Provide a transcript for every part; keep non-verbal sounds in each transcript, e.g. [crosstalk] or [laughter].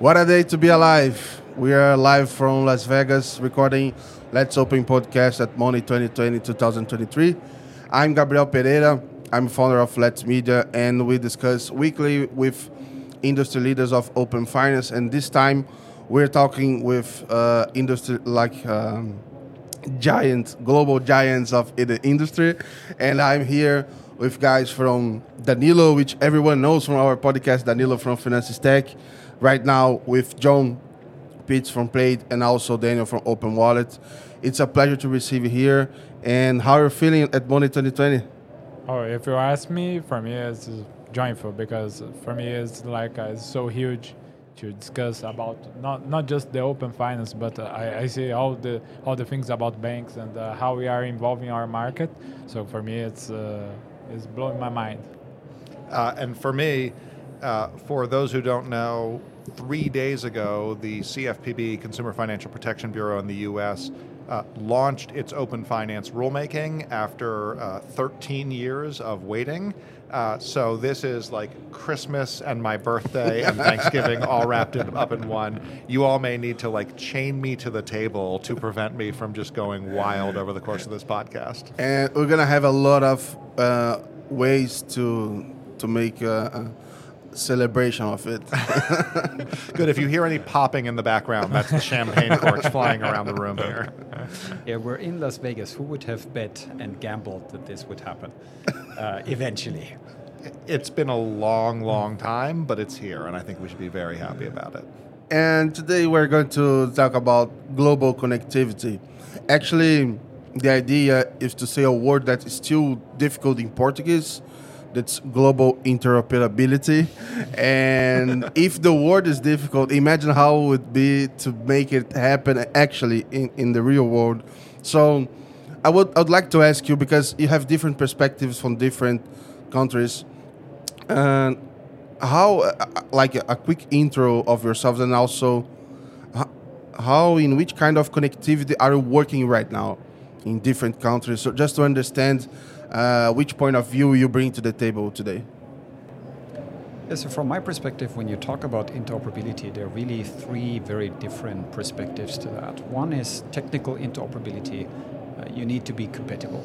What a day to be alive. We are live from Las Vegas recording Let's Open podcast at Money 2020 2023. I'm Gabriel Pereira. I'm founder of Let's Media, and we discuss weekly with industry leaders of open finance. And this time, we're talking with uh, industry like um, giants, global giants of the industry. And I'm here with guys from Danillo, which everyone knows from our podcast, Danillo from Finansystech right now with John Pitts from Plaid and also Daniel from Open Wallet. It's a pleasure to receive you here. And how are you feeling at Money 2020? Oh, if you ask me, for me it's joyful because for me it's like uh, it's so huge to discuss about not not just the open finance, but uh, I, I see all the all the things about banks and uh, how we are involving our market. So for me, it's uh, it's blowing my mind. Uh, and for me, uh, for those who don't know, three days ago, the CFPB, Consumer Financial Protection Bureau in the U.S., uh, launched its open finance rulemaking after uh, 13 years of waiting. Uh, so this is like Christmas and my birthday and [laughs] Thanksgiving all wrapped in, up in one. You all may need to like chain me to the table to prevent me from just going wild over the course of this podcast. And we're gonna have a lot of uh, ways to to make. Celebration of it. [laughs] Good. If you hear any popping in the background, that's the champagne corks [laughs] flying around the room here. Yeah, we're in Las Vegas. Who would have bet and gambled that this would happen uh, [laughs] eventually? It's been a long, long time, but it's here, and I think we should be very happy about it. And today we're going to talk about global connectivity. Actually, the idea is to say a word that is still difficult in Portuguese that's global interoperability. and [laughs] if the word is difficult, imagine how it would be to make it happen actually in, in the real world. So I would I would like to ask you because you have different perspectives from different countries. And how uh, like a, a quick intro of yourselves and also how in which kind of connectivity are you working right now in different countries so just to understand uh, which point of view you bring to the table today? Yeah, so from my perspective, when you talk about interoperability, there are really three very different perspectives to that. One is technical interoperability. Uh, you need to be compatible.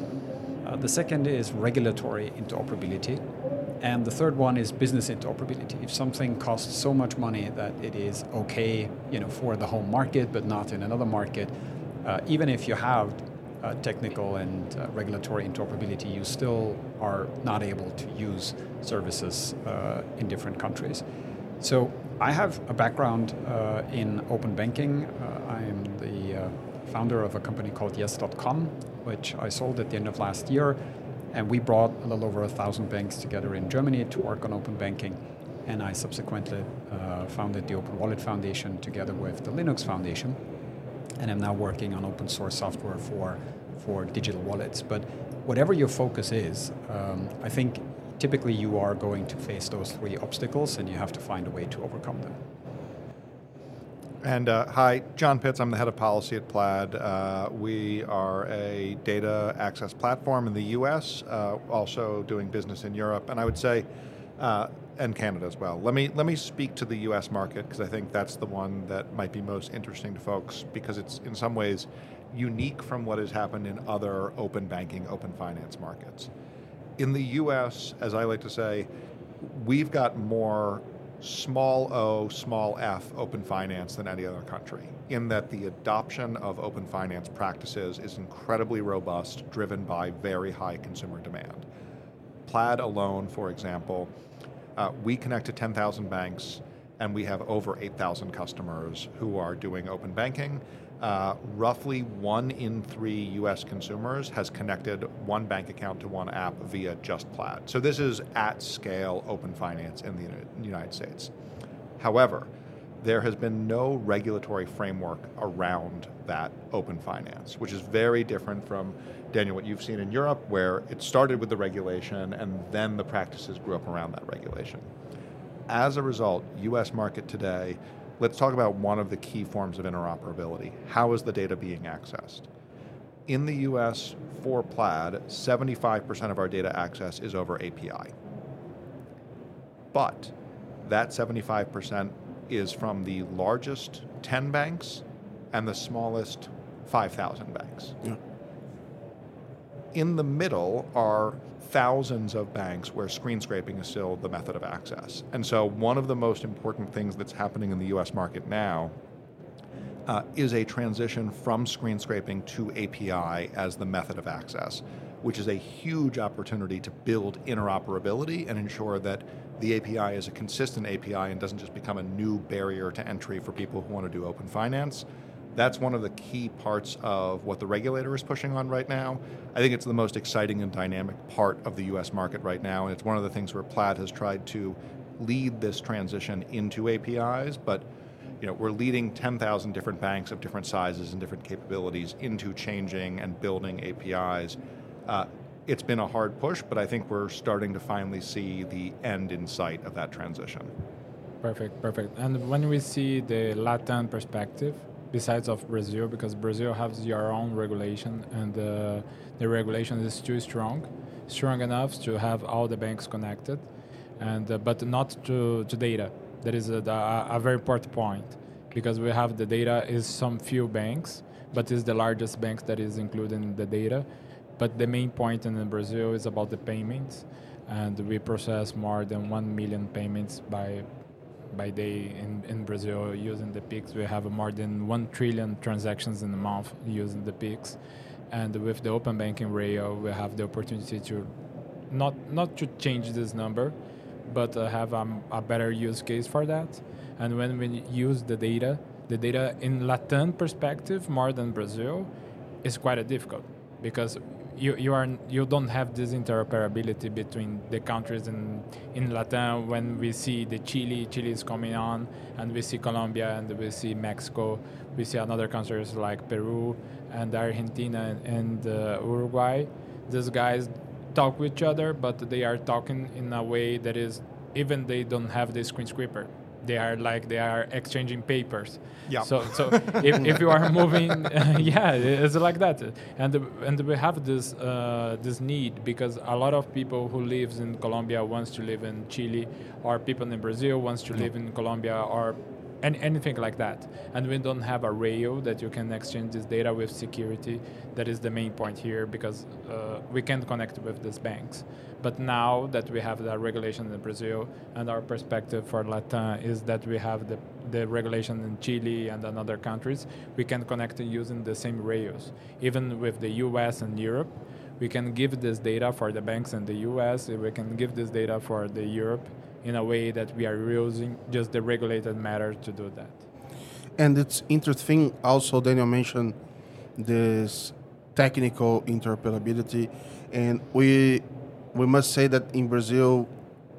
Uh, the second is regulatory interoperability. And the third one is business interoperability. If something costs so much money that it is okay, you know, for the home market but not in another market, uh, even if you have uh, technical and uh, regulatory interoperability, you still are not able to use services uh, in different countries. So I have a background uh, in open banking. Uh, I am the uh, founder of a company called Yes.com, which I sold at the end of last year. And we brought a little over a thousand banks together in Germany to work on open banking. And I subsequently founded the Open Wallet Foundation together with the Linux Foundation and I'm now working on open source software for for digital wallets. But whatever your focus is, um, I think typically you are going to face those three obstacles, and you have to find a way to overcome them. And uh, hi, John Pitts. I'm the head of policy at Plaid. Uh, we are a data access platform in the U.S., uh, also doing business in Europe, and I would say, uh, and Canada as well. Let me let me speak to the U.S. market because I think that's the one that might be most interesting to folks because it's in some ways unique from what has happened in other open banking, open finance markets. In the US, as I like to say, we've got more small o, small f open finance than any other country, in that the adoption of open finance practices is incredibly robust, driven by very high consumer demand. Plaid alone, for example, uh, we connect to 10,000 banks and we have over 8,000 customers who are doing open banking uh, roughly one in three US consumers has connected one bank account to one app via Just Plaid. So this is at scale open finance in the United States. However, there has been no regulatory framework around that open finance, which is very different from, Daniel, what you've seen in Europe, where it started with the regulation and then the practices grew up around that regulation. As a result, US market today let's talk about one of the key forms of interoperability. How is the data being accessed? In the US, for Plaid, 75% of our data access is over API. But that 75% is from the largest 10 banks and the smallest 5,000 banks. Yeah. In the middle are thousands of banks where screen scraping is still the method of access. And so, one of the most important things that's happening in the US market now uh, is a transition from screen scraping to API as the method of access, which is a huge opportunity to build interoperability and ensure that the API is a consistent API and doesn't just become a new barrier to entry for people who want to do open finance. That's one of the key parts of what the regulator is pushing on right now. I think it's the most exciting and dynamic part of the US market right now, and it's one of the things where Plaid has tried to lead this transition into APIs, but you know, we're leading 10,000 different banks of different sizes and different capabilities into changing and building APIs. Uh, it's been a hard push, but I think we're starting to finally see the end in sight of that transition. Perfect, perfect. And when we see the Latin perspective, besides of Brazil, because Brazil has your own regulation, and uh, the regulation is too strong, strong enough to have all the banks connected, and uh, but not to, to data. That is a, a, very important point because we have the data is some few banks, but it's the largest banks that is included in the data. But the main point in Brazil is about the payments, and we process more than one million payments by by day in, in Brazil using the Pix. We have more than one trillion transactions in a month using the Pix, and with the open banking rail, we have the opportunity to not not to change this number, but uh, have um, a better use case for that. And when we use the data, the data in Latin perspective more than Brazil is quite a difficult because you, you are you don't have this interoperability between the countries in in Latin when we see the Chile Chile is coming on and we see Colombia and we see Mexico. We see another countries like Peru and Argentina and uh, Uruguay. These guys talk with each other but they are talking in a way that is even they don't have the screen scraper they are like they are exchanging papers. Yeah. So so if, [laughs] if you are moving, uh, [laughs] yeah, it's like that, and and we have this uh, this need because a lot of people who lives in Colombia wants to live in Chile, or people in Brazil wants to live in Colombia, or any, anything like that. And we don't have a rail that you can exchange this data with security. That is the main point here because uh, we can't connect with these banks. But now that we have the regulation in Brazil and our perspective for Latin is that we have the, the regulation in Chile and in other countries, we can connect using the same rails. Even with the US and Europe, we can give this data for the banks in the US, we can give this data for the Europe in a way that we are using just the regulated matter to do that. And it's interesting also, Daniel mentioned this technical interoperability. And we, we must say that in Brazil,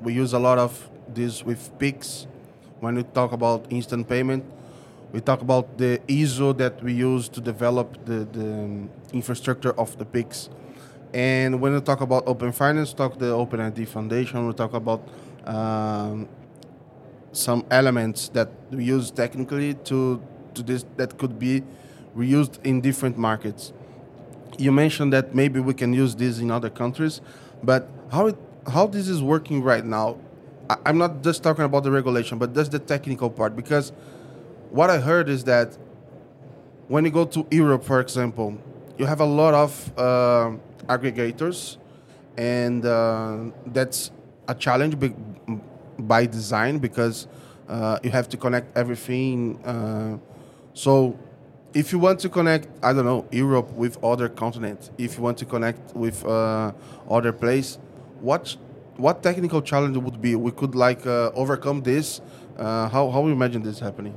we use a lot of this with Pix. When we talk about instant payment, we talk about the ISO that we use to develop the, the um, infrastructure of the Pix. And when we talk about open finance, talk the OpenID Foundation, we talk about um, some elements that we use technically to, to this that could be reused in different markets. You mentioned that maybe we can use this in other countries, but how it, how this is working right now? I, I'm not just talking about the regulation, but that's the technical part because what I heard is that when you go to Europe, for example, you have a lot of uh, aggregators, and uh, that's a challenge be- by design because uh, you have to connect everything. Uh, so, if you want to connect, I don't know, Europe with other continents, if you want to connect with uh, other place, what what technical challenge would be? We could like uh, overcome this. Uh, how how we imagine this happening?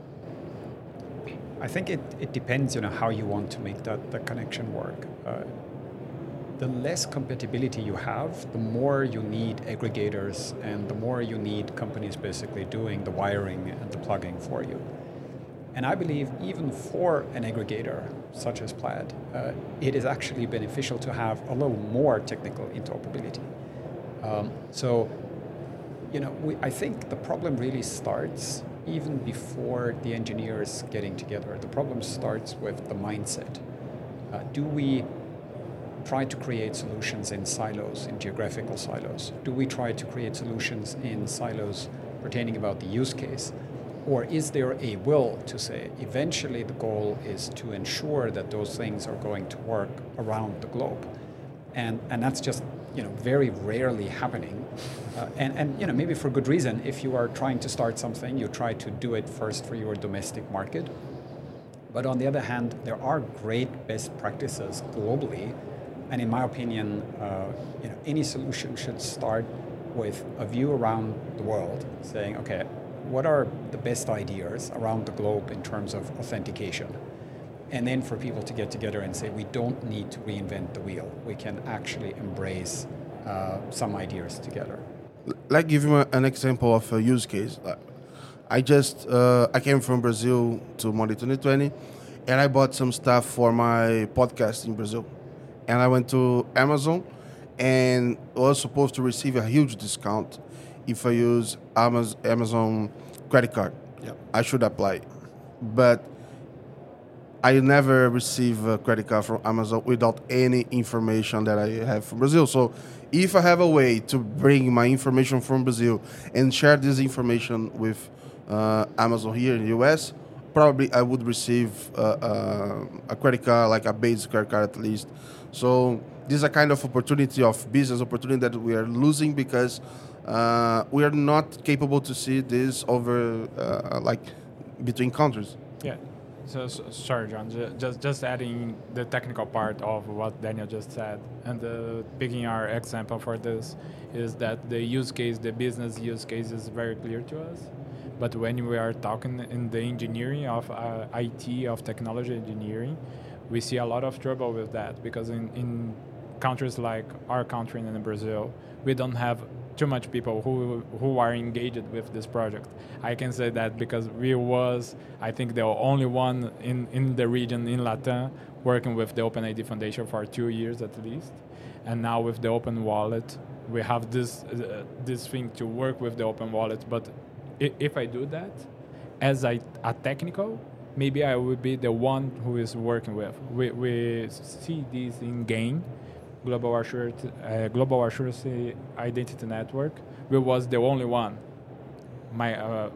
I think it, it depends, you know, how you want to make that, that connection work. The less compatibility you have, the more you need aggregators and the more you need companies basically doing the wiring and the plugging for you. And I believe even for an aggregator such as Plaid, uh, it is actually beneficial to have a little more technical interoperability. Um, so, you know, we, I think the problem really starts even before the engineers getting together. The problem starts with the mindset. Uh, do we try to create solutions in silos, in geographical silos? Do we try to create solutions in silos pertaining about the use case? Or is there a will to say eventually the goal is to ensure that those things are going to work around the globe? And, and that's just you know, very rarely happening. Uh, and, and you know, maybe for good reason. If you are trying to start something, you try to do it first for your domestic market. But on the other hand, there are great best practices globally. And in my opinion, uh, you know, any solution should start with a view around the world, saying, okay, what are the best ideas around the globe in terms of authentication? and then for people to get together and say we don't need to reinvent the wheel. We can actually embrace uh, some ideas together. Like give you an example of a use case. I just uh, i came from brazil to Money 2020 and i bought some stuff for my podcast in brazil and i went to amazon and was supposed to receive a huge discount if i use amazon credit card yep. i should apply but I never receive a credit card from Amazon without any information that I have from Brazil. So if I have a way to bring my information from Brazil and share this information with uh, Amazon here in the US, probably I would receive uh, uh, a credit card, like a basic credit card at least. So this is a kind of opportunity of business opportunity that we are losing because uh, we are not capable to see this over uh, like between countries. Yeah. So, so, sorry, John. Just just adding the technical part of what Daniel just said, and uh, picking our example for this is that the use case, the business use case, is very clear to us. But when we are talking in the engineering of uh, IT, of technology engineering, we see a lot of trouble with that because in, in countries like our country and in Brazil, we don't have too much people who who are engaged with this project. I can say that because we was, I think, the only one in, in the region in Latam working with the OpenID Foundation for two years at least, and now with the Open Wallet, we have this uh, this thing to work with the Open Wallet. But if I do that, as a, a technical, maybe I would be the one who is working with. We, we see this in GAIN global assurance, uh, global assurance identity network. We was the only one. My, uh,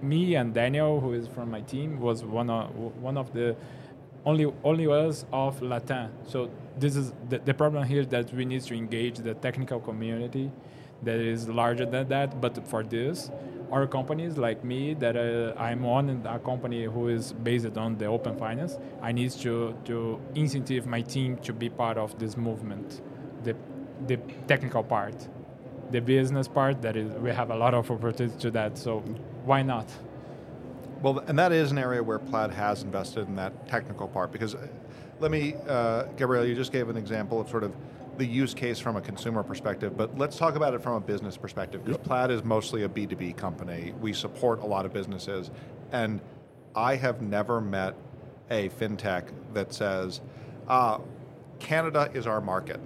me and Daniel, who is from my team, was one of one of the only only us of Latin. So this is the, the problem here that we need to engage the technical community that is larger than that. But for this, our companies like me that uh, I'm on a company who is based on the open finance, I need to to incentive my team to be part of this movement, the the technical part, the business part. That is, we have a lot of opportunity to that. So why not? Well, and that is an area where Plaid has invested in that technical part because, uh, let me, uh, Gabriel, you just gave an example of sort of the use case from a consumer perspective, but let's talk about it from a business perspective because yep. Plaid is mostly a B2B company. We support a lot of businesses, and I have never met a fintech that says, uh, Canada is our market,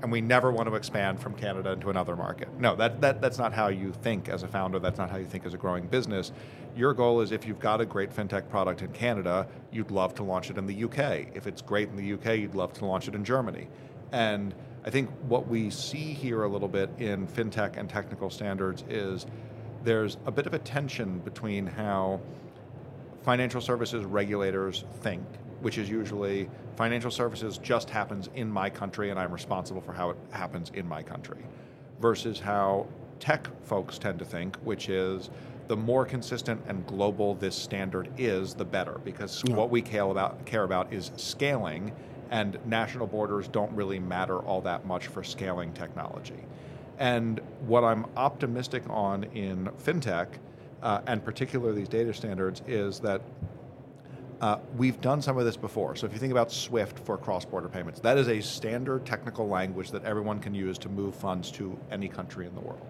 and we never want to expand from Canada into another market. No, that, that, that's not how you think as a founder. That's not how you think as a growing business. Your goal is if you've got a great fintech product in Canada, you'd love to launch it in the UK. If it's great in the UK, you'd love to launch it in Germany. And I think what we see here a little bit in fintech and technical standards is there's a bit of a tension between how financial services regulators think, which is usually financial services just happens in my country and I'm responsible for how it happens in my country, versus how tech folks tend to think, which is the more consistent and global this standard is, the better, because yeah. what we care about, care about is scaling and national borders don't really matter all that much for scaling technology. And what I'm optimistic on in fintech, uh, and particularly these data standards, is that uh, we've done some of this before. So if you think about SWIFT for cross-border payments, that is a standard technical language that everyone can use to move funds to any country in the world.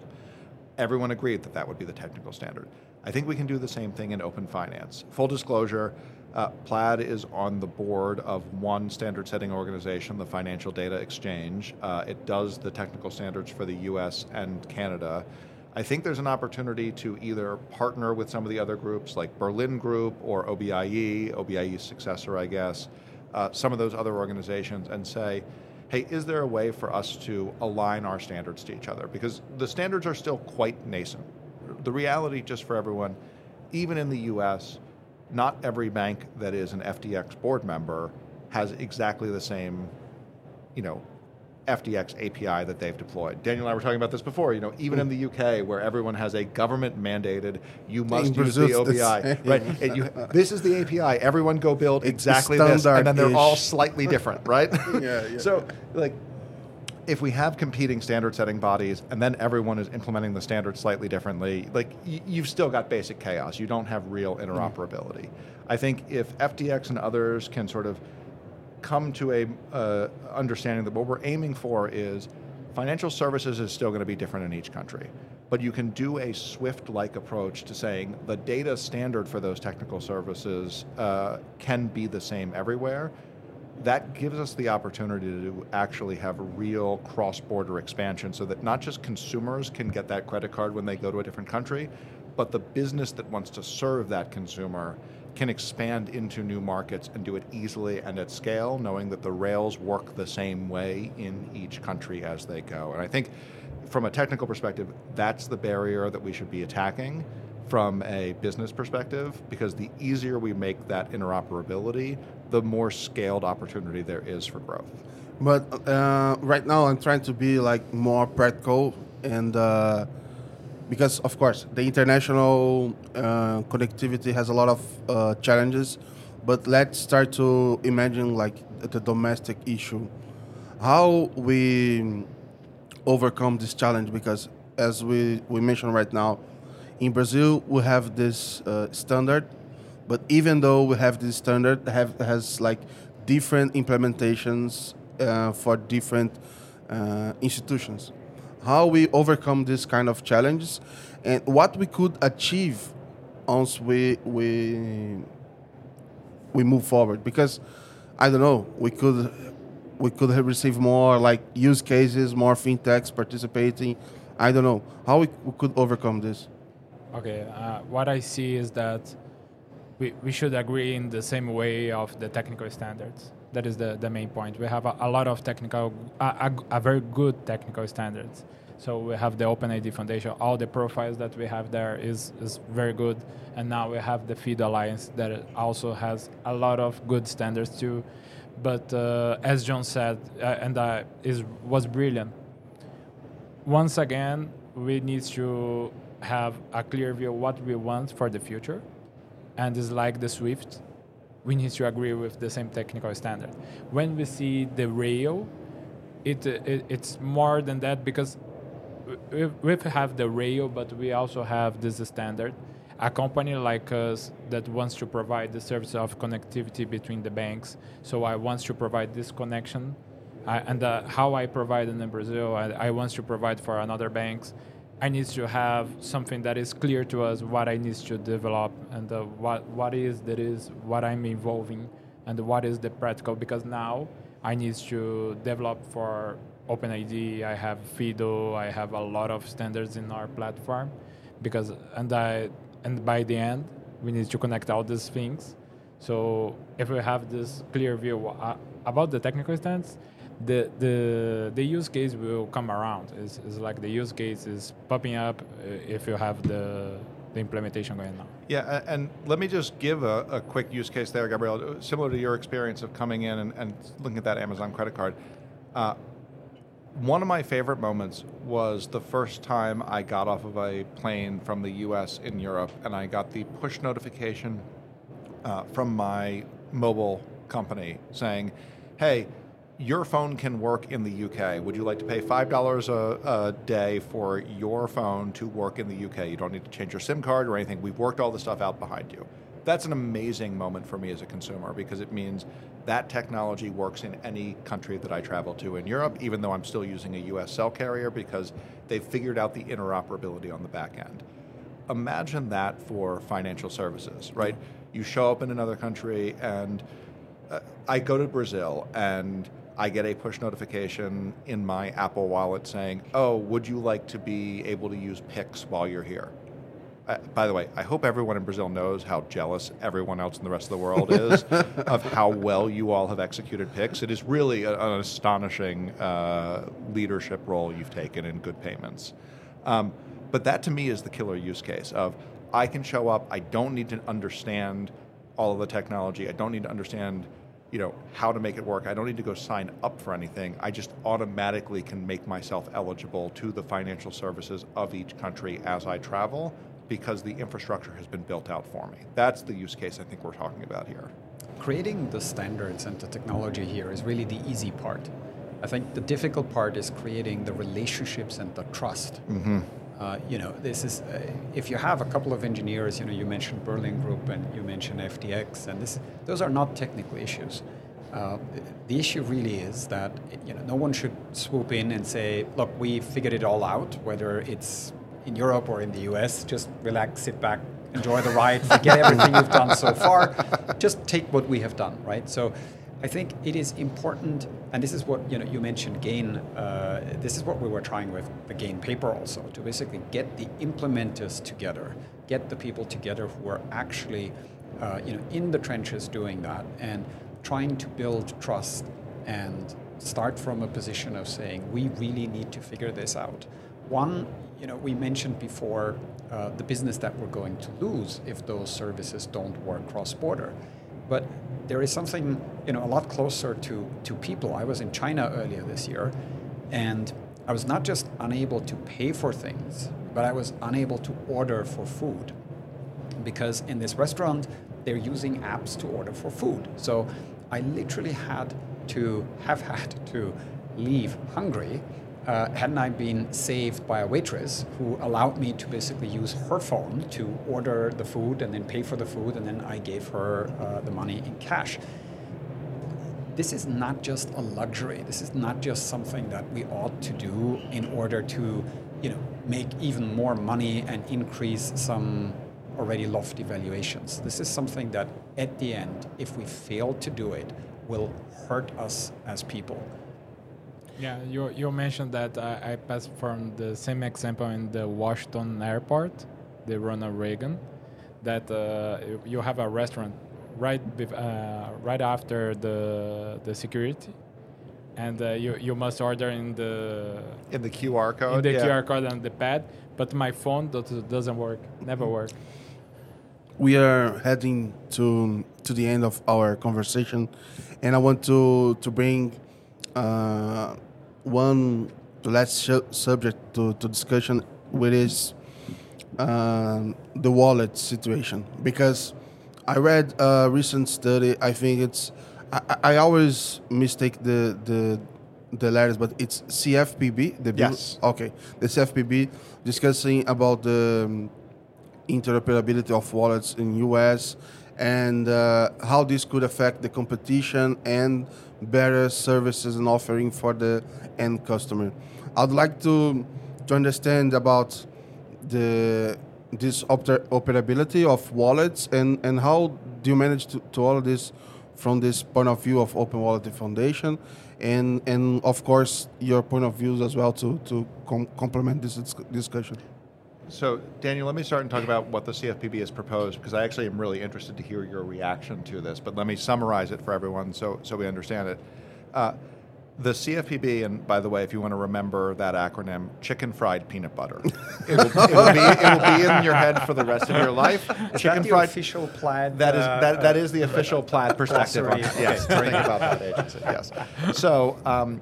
Everyone agreed that that would be the technical standard. I think we can do the same thing in open finance. Full disclosure, uh, Plaid is on the board of one standard setting organization, the Financial Data Exchange. Uh, it does the technical standards for the US and Canada. I think there's an opportunity to either partner with some of the other groups like Berlin Group or OBIE, OBIE's successor, I guess, uh, some of those other organizations, and say, hey, is there a way for us to align our standards to each other? Because the standards are still quite nascent. The reality, just for everyone, even in the US, not every bank that is an FDX board member has exactly the same, you know, FDX API that they've deployed. Daniel and I were talking about this before. You know, even in the UK, where everyone has a government mandated, you must In use the OBI, right? And you, this is the API. Everyone go build exactly this, and then they're all slightly different, right? [laughs] Yeah, yeah. [laughs] So, like, if we have competing standard setting bodies and then everyone is implementing the standard slightly differently, like y- you've still got basic chaos. You don't have real interoperability. I think if FDX and others can sort of come to a uh, understanding that what we're aiming for is financial services is still going to be different in each country, but you can do a Swift-like approach to saying the data standard for those technical services uh, can be the same everywhere. That gives us the opportunity to actually have a real cross-border expansion, so that not just consumers can get that credit card when they go to a different country, but the business that wants to serve that consumer can expand into new markets and do it easily and at scale, knowing that the rails work the same way in each country as they go. And I think from a technical perspective, that's the barrier that we should be attacking from a business perspective, because the easier we make that interoperability, the more scaled opportunity there is for growth. But uh, right now, I'm trying to be like more practical, and uh, because of course the international uh, connectivity has a lot of uh, challenges. But let's start to imagine like the domestic issue, how we overcome this challenge. Because as we we mentioned right now, in Brazil we have this uh, standard, but even though we have this standard, have has like different implementations uh, for different uh, institutions. How we overcome this kind of challenges, and what we could achieve once we we we move forward. Because I don't know, we could we could have received more like use cases, more fintechs participating. I don't know how we, we could overcome this. Okay, uh, what I see is that we, we should agree in the same way of the technical standards. That is the, the main point. We have a, a lot of technical, a, a, a very good technical standards. So we have the OpenID Foundation. All the profiles that we have there is, is very good. And now we have the FIDO Alliance that also has a lot of good standards too. But uh, as John said, uh, and uh, is was brilliant. Once again, we need to have a clear view what we want for the future, and is like the Swift. We need to agree with the same technical standard. When we see the rail, it, it it's more than that because we, we have the rail, but we also have this standard. A company like us that wants to provide the service of connectivity between the banks. So I want to provide this connection, I, and uh, how I provide in Brazil, I, I want to provide for another banks. I need to have something that is clear to us what I need to develop and uh, what what is that is what I'm involving and what is the practical because now I need to develop for OpenID. I have FIDO. I have a lot of standards in our platform because and I and by the end we need to connect all these things. So if we have this clear view uh, about the technical stance, the the the use case will come around. It's, it's like the use case is popping up uh, if you have the the implementation going on. Yeah, and let me just give a, a quick use case there, Gabriel. Similar to your experience of coming in and, and looking at that Amazon credit card. Uh, one of my favorite moments was the first time I got off of a plane from the US in Europe and I got the push notification uh, from my mobile company saying, hey, your phone can work in the UK. Would you like to pay $5 a, a day for your phone to work in the UK? You don't need to change your SIM card or anything. We've worked all the stuff out behind you. That's an amazing moment for me as a consumer because it means that technology works in any country that I travel to in Europe, even though I'm still using a US cell carrier because they've figured out the interoperability on the back end imagine that for financial services, right? You show up in another country, and uh, I go to Brazil and I get a push notification in my Apple wallet saying, Oh, would you like to be able to use Pix while you're here? Uh, by the way, I hope everyone in Brazil knows how jealous everyone else in the rest of the world [laughs] is of how well you all have executed Pix. It is really a, an astonishing uh, leadership role you've taken in good payments. Um, but that to me is the killer use case of I can show up. I don't need to understand all of the technology. I don't need to understand, you know, how to make it work. I don't need to go sign up for anything. I just automatically can make myself eligible to the financial services of each country as I travel because the infrastructure has been built out for me. That's the use case I think we're talking about here. Creating the standards and the technology here is really the easy part. I think the difficult part is creating the relationships and the trust. Mm-hmm. Uh, you know, this is uh, if you have a couple of engineers. You know, you mentioned Berlin Group and you mentioned FDX, and this those are not technical issues. Uh, the issue really is that you know no one should swoop in and say, "Look, we figured it all out." Whether it's in Europe or in the US, just relax, sit back, enjoy the ride, forget everything you've done so far, just take what we have done, right? So I think it is important, and this is what you know. You mentioned Gain. Uh, this is what we were trying with the Gain paper also to basically get the implementers together, get the people together who are actually, uh, you know, in the trenches doing that and trying to build trust and start from a position of saying we really need to figure this out. One, you know, we mentioned before uh, the business that we're going to lose if those services don't work cross-border. But there is something you know a lot closer to, to people. I was in China earlier this year, and I was not just unable to pay for things, but I was unable to order for food because in this restaurant they're using apps to order for food. So I literally had to have had to leave hungry uh, hadn't I been saved by a waitress who allowed me to basically use her phone to order the food and then pay for the food, and then I gave her uh, the money in cash. This is not just a luxury. This is not just something that we ought to do in order to, you know, make even more money and increase some already lofty valuations. This is something that, at the end, if we fail to do it, will hurt us as people. Yeah, you, you mentioned that I, I passed from the same example in the Washington airport, the Ronald Reagan, that uh, you have a restaurant right uh, right after the the security, and uh, you you must order in the in the QR code, in the yeah. QR code and the pad. But my phone doesn't work, never work. We are heading to to the end of our conversation, and I want to to bring uh, one last subject to, to discussion, which is uh, the wallet situation. Because I read a recent study. I think it's I, I always mistake the the the letters, but it's CFPB. The yes. Okay, the CFPB discussing about the um, interoperability of wallets in US and uh, how this could affect the competition and better services and offering for the end customer. I'd like to to understand about the this operability of wallets and, and how do you manage to, to all of this from this point of view of Open Wallet Foundation and and of course your point of views as well to to com- complement this discussion. So, Daniel, let me start and talk about what the CFPB has proposed because I actually am really interested to hear your reaction to this. But let me summarize it for everyone so, so we understand it. Uh, the CFPB, and by the way, if you want to remember that acronym, chicken fried peanut butter. [laughs] it, will, it, will be, it will be in your head for the rest of your life. Is chicken fried, official Plaid? That is that, that is the official Plaid perspective. On, yes, think about that agency. Yes. So, um,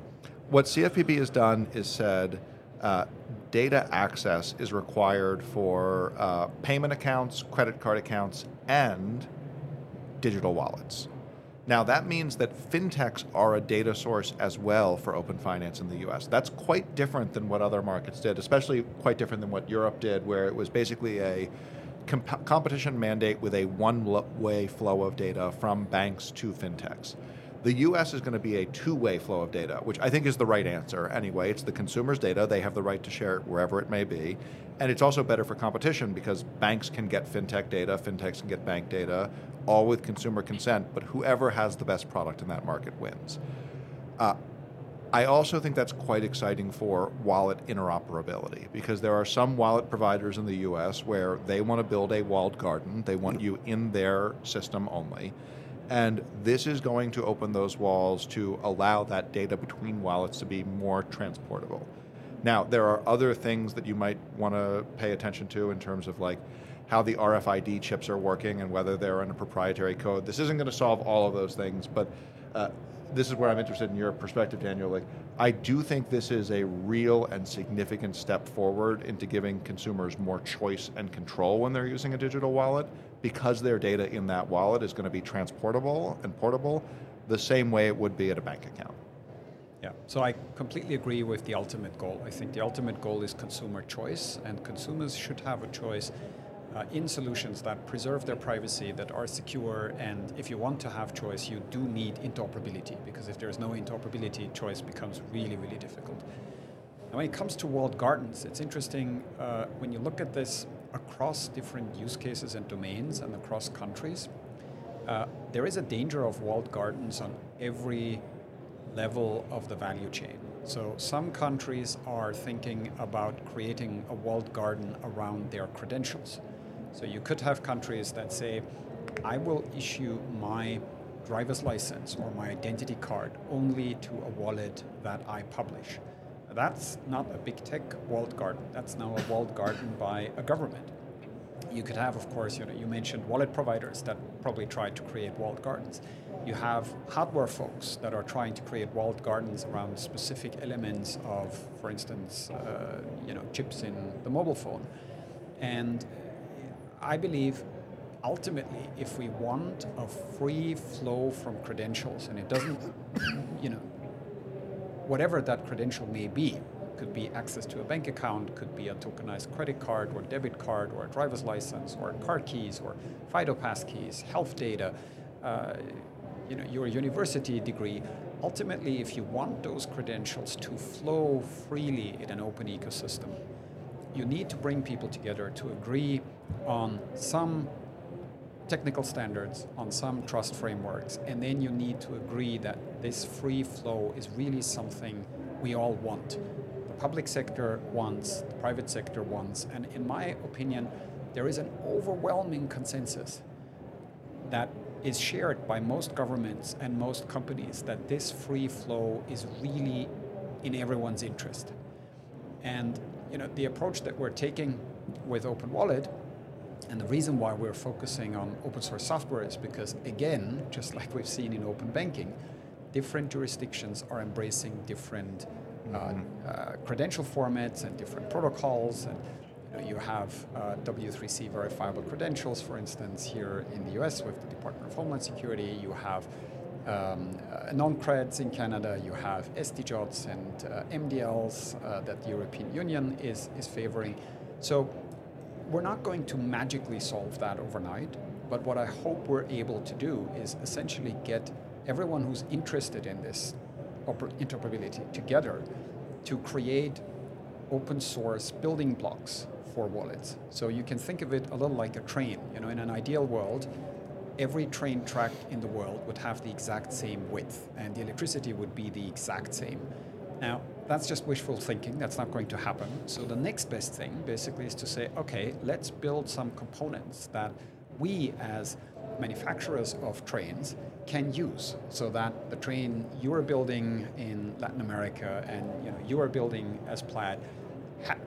what CFPB has done is said uh, data access is required for uh, payment accounts, credit card accounts, and digital wallets. Now, that means that fintechs are a data source as well for open finance in the US. That's quite different than what other markets did, especially quite different than what Europe did, where it was basically a comp- competition mandate with a one way flow of data from banks to fintechs. The US is going to be a two way flow of data, which I think is the right answer anyway. It's the consumer's data, they have the right to share it wherever it may be. And it's also better for competition because banks can get fintech data, fintechs can get bank data, all with consumer consent, but whoever has the best product in that market wins. Uh, I also think that's quite exciting for wallet interoperability because there are some wallet providers in the US where they want to build a walled garden, they want you in their system only. And this is going to open those walls to allow that data between wallets to be more transportable. Now, there are other things that you might want to pay attention to in terms of like how the RFID chips are working and whether they're in a proprietary code. This isn't going to solve all of those things, but uh, this is where I'm interested in your perspective, Daniel. Like, I do think this is a real and significant step forward into giving consumers more choice and control when they're using a digital wallet because their data in that wallet is going to be transportable and portable the same way it would be at a bank account. Yeah, so I completely agree with the ultimate goal. I think the ultimate goal is consumer choice, and consumers should have a choice uh, in solutions that preserve their privacy, that are secure, and if you want to have choice, you do need interoperability, because if there's no interoperability, choice becomes really, really difficult. And when it comes to walled gardens, it's interesting uh, when you look at this across different use cases and domains and across countries, uh, there is a danger of walled gardens on every level of the value chain. So some countries are thinking about creating a walled garden around their credentials. So you could have countries that say, I will issue my driver's license or my identity card only to a wallet that I publish. That's not a big tech walled garden. That's now a walled garden by a government. You could have, of course, you know, you mentioned wallet providers that probably try to create walled gardens. You have hardware folks that are trying to create walled gardens around specific elements of, for instance, uh, you know, chips in the mobile phone. And I believe ultimately, if we want a free flow from credentials, and it doesn't, [coughs] you know, whatever that credential may be, could be access to a bank account, could be a tokenized credit card or debit card or a driver's license or car keys or FIDO pass keys, health data, uh, you know, your university degree. Ultimately, if you want those credentials to flow freely in an open ecosystem, you need to bring people together to agree on some technical standards, on some trust frameworks, and then you need to agree that this free flow is really something we all want. The public sector wants, the private sector wants, and in my opinion, there is an overwhelming consensus that is shared by most governments and most companies that this free flow is really in everyone's interest. And you know, the approach that we're taking with Open Wallet and the reason why we're focusing on open source software is because, again, just [laughs] like we've seen in open banking, different jurisdictions are embracing different uh, mm-hmm. uh, credential formats and different protocols. And you, know, you have uh, W3C verifiable credentials, for instance, here in the US with the Department of Homeland Security. You have um, uh, non-creds in Canada, you have SD-JWTs and uh, MDLs uh, that the European Union is, is favoring. So we're not going to magically solve that overnight, but what I hope we're able to do is essentially get everyone who's interested in this interoperability together to create open source building blocks for wallets. So you can think of it a little like a train. You know, in an ideal world, every train track in the world would have the exact same width and the electricity would be the exact same. Now, that's just wishful thinking. That's not going to happen. So the next best thing basically is to say, okay, let's build some components that we as manufacturers of trains can use so that the train you are building in Latin America and you know you are building as Plaid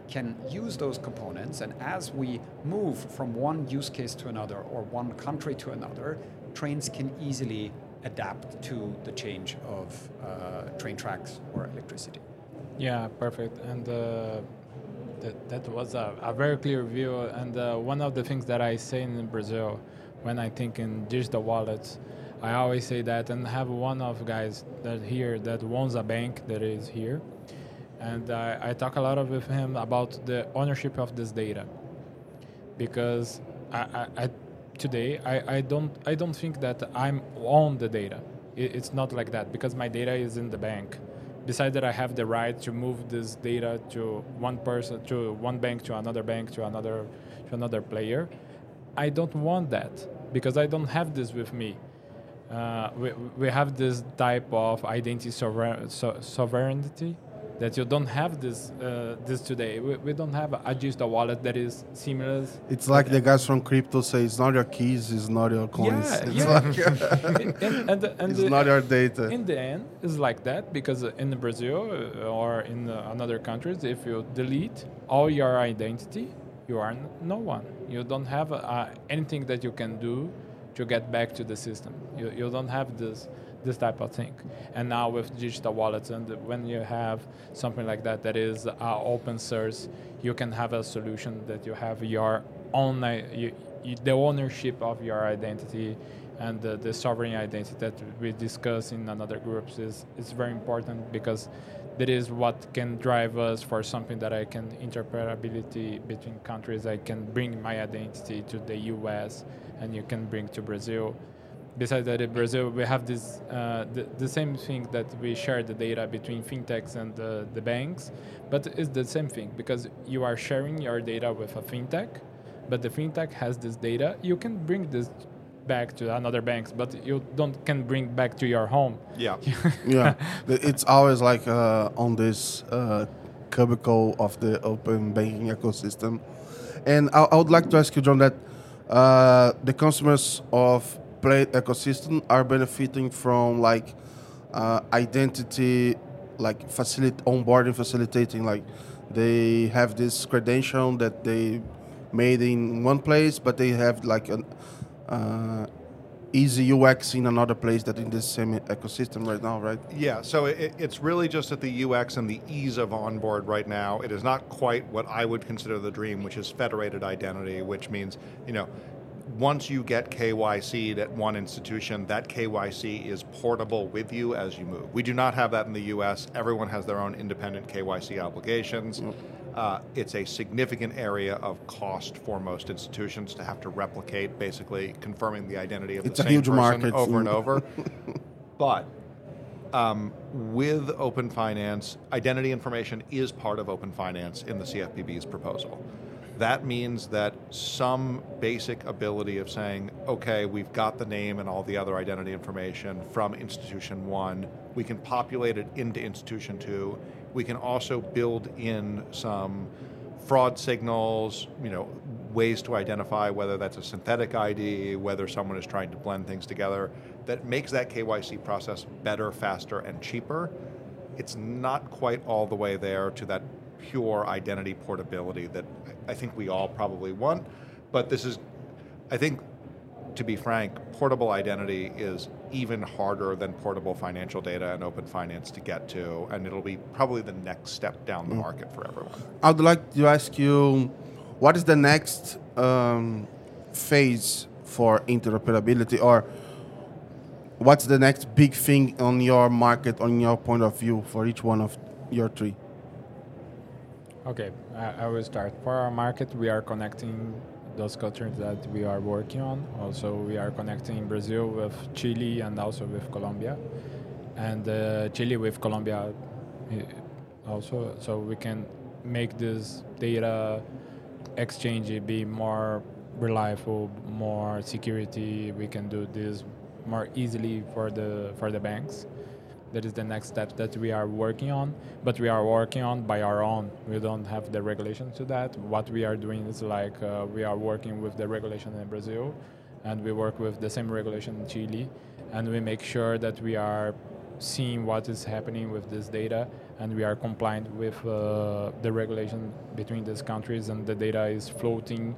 can use those components, and as we move from one use case to another or one country to another, trains can easily adapt to the change of uh, train tracks or electricity. Yeah, perfect. And uh, that, that was a, a, very clear view. And uh, one of the things that I say in Brazil when I think in digital wallets, I always say that and have one of guys that here that owns a bank that is here and I, I talk a lot with him about the ownership of this data because I, I, I today I, I don't I don't think that I'm on the data. It, it's not like that because my data is in the bank. Besides that, I have the right to move this data to one person, to one bank, to another bank, to another, to another player. I don't want that because I don't have this with me. Uh, we, we have this type of identity sover- so- sovereignty that you don't have this uh, this today. We, we don't have a digital wallet that is similar. It's like the guys from crypto say, it's not your keys, it's not your coins. Yeah, it's yeah. like [laughs] and, and, and, it's the- not your data. in the end, it's like that because uh, in Brazil uh, or in uh, another countries, if you delete all your identity, you are no one. You don't have uh, anything that you can do to get back to the system. You, you don't have this this type of thing. And now with digital wallets, and when you have something like that that is uh, open source, you can have a solution that you have your own i- you, you, the ownership of your identity and the, the sovereign identity that we discuss in another groups is, is very important because that is what can drive us for something that I can interoperability between countries. I can bring my identity to the US and you can bring to Brazil. Besides that, in Brazil, we have this uh, the, the same thing that we share the data between fintechs and the, the banks, but it's the same thing because you are sharing your data with a fintech, but the fintech has this data. You can bring this back to another banks, but you don't can bring back to your home. Yeah. [laughs] yeah, it's always like uh, on this uh, cubicle of the open banking ecosystem. And I, I would like to ask you, John, that uh, the customers of Plaid ecosystem are benefiting from like uh, identity, like facilitate onboarding, facilitating. Like they have this credential that they made in one place, but they have like an uh, easy UX in another place that in the same ecosystem right now, right? Yeah, so it, it's really just at the UX and the ease of onboard right now. It is not quite what I would consider the dream, which is federated identity, which means, you know, once you get KYC'd at one institution, that KYC is portable with you as you move. We do not have that in the US. Everyone has their own independent KYC obligations. Uh, it's a significant area of cost for most institutions to have to replicate, basically confirming the identity of It's the a same huge person market. over and over. [laughs] but um, with Open Finance, identity information is part of Open Finance in the CFPB's proposal. That means that some basic ability of saying, okay, we've got the name and all the other identity information from institution one, we can populate it into institution two. We can also build in some fraud signals, you know, ways to identify whether that's a synthetic ID, whether someone is trying to blend things together, that makes that KYC process better, faster, and cheaper. It's not quite all the way there to that pure identity portability that I think we all probably want, but this is, I think, to be frank, portable identity is even harder than portable financial data and open finance to get to, and it'll be probably the next step down the market for everyone. I'd like to ask you, what is the next um, phase for interoperability, or what's the next big thing on your market, on your point of view, for each one of your three? Okay, I, I will start. For our market, we are connecting those countries that we are working on. Also, we are connecting Brazil with Chile and also with Colombia, and uh, Chile with Colombia uh, also. So we can make this data exchange be more reliable, more security. We can do this more easily for the for the banks. That is the next step that we are working on, but we are working on by our own. We don't have the regulation to that. What we are doing is like uh, we are working with the regulation in Brazil, and we work with the same regulation in Chile, and we make sure that we are seeing what is happening with this data, and we are compliant with uh, the regulation between these countries, and the data is floating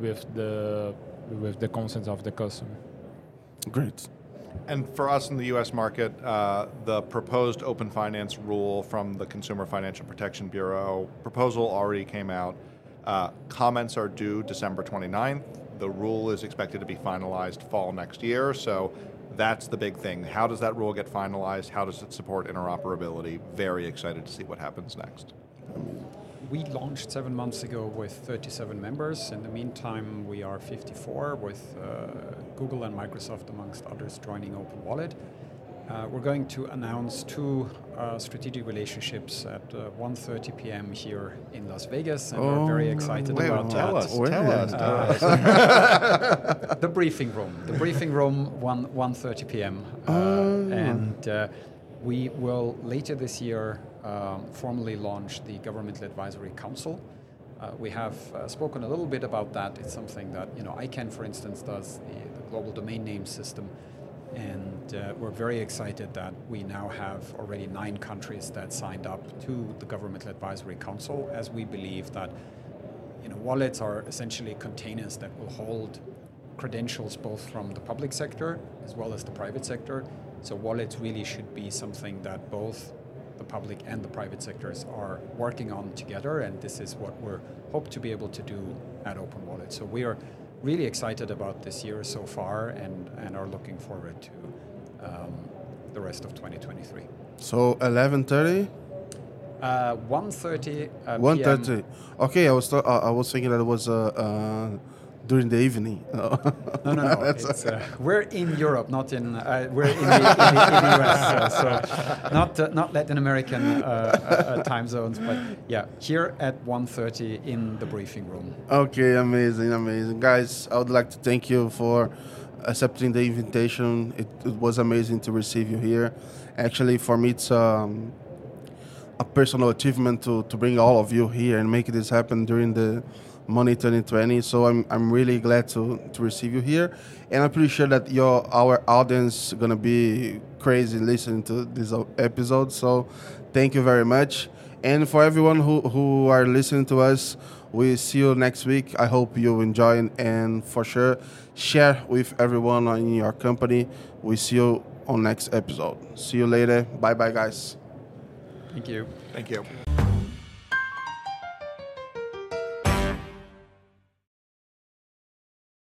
with the with the consent of the customer. Great. And for us in the U.S. market, uh, the proposed open finance rule from the Consumer Financial Protection Bureau proposal already came out. Uh, comments are due December 29th. The rule is expected to be finalized fall next year. So that's the big thing. How does that rule get finalized? How does it support interoperability? Very excited to see what happens next. We launched seven months ago with 37 members. In the meantime, we are 54 with uh, Google and Microsoft, amongst others, joining Open Wallet. Uh, we're going to announce two uh, strategic relationships at uh, 1.30 p.m. here in Las Vegas, and we're very excited Wait, about tell that. us, Wait. tell us, tell us. [laughs] the briefing room. The briefing room, 1 1:30 p.m. Uh, and uh, we will later this year um, formally launched the Governmental Advisory Council. Uh, we have uh, spoken a little bit about that. It's something that you know ICANN, for instance, does the, the global domain name system, and uh, we're very excited that we now have already nine countries that signed up to the Governmental Advisory Council, as we believe that you know wallets are essentially containers that will hold credentials both from the public sector as well as the private sector. So wallets really should be something that both the public and the private sectors are working on together, and this is what we're hope to be able to do at Open Wallet. So we are really excited about this year so far, and and are looking forward to um, the rest of 2023. So 11:30. Uh, 1.30 uh, 1:30. PM. Okay, I was th- I I was thinking that it was uh, uh, during the evening. No, no, [laughs] no. It's, uh, we're in Europe, not in. Uh, we're in the, in the, in the US, uh, so not uh, not Latin American uh, uh, time zones, but yeah, here at 1:30 in the briefing room. Okay, amazing, amazing. Guys, I would like to thank you for accepting the invitation. It, it was amazing to receive you here. Actually, for me, it's um, a personal achievement to, to bring all of you here and make this happen during the Money 2020. So I'm, I'm really glad to, to receive you here. And I'm pretty sure that your our audience is going to be crazy listening to this episode. So thank you very much. And for everyone who, who are listening to us, we see you next week. I hope you enjoy and, and for sure share with everyone in your company. We see you on next episode. See you later. Bye bye guys. Thank you. Thank you.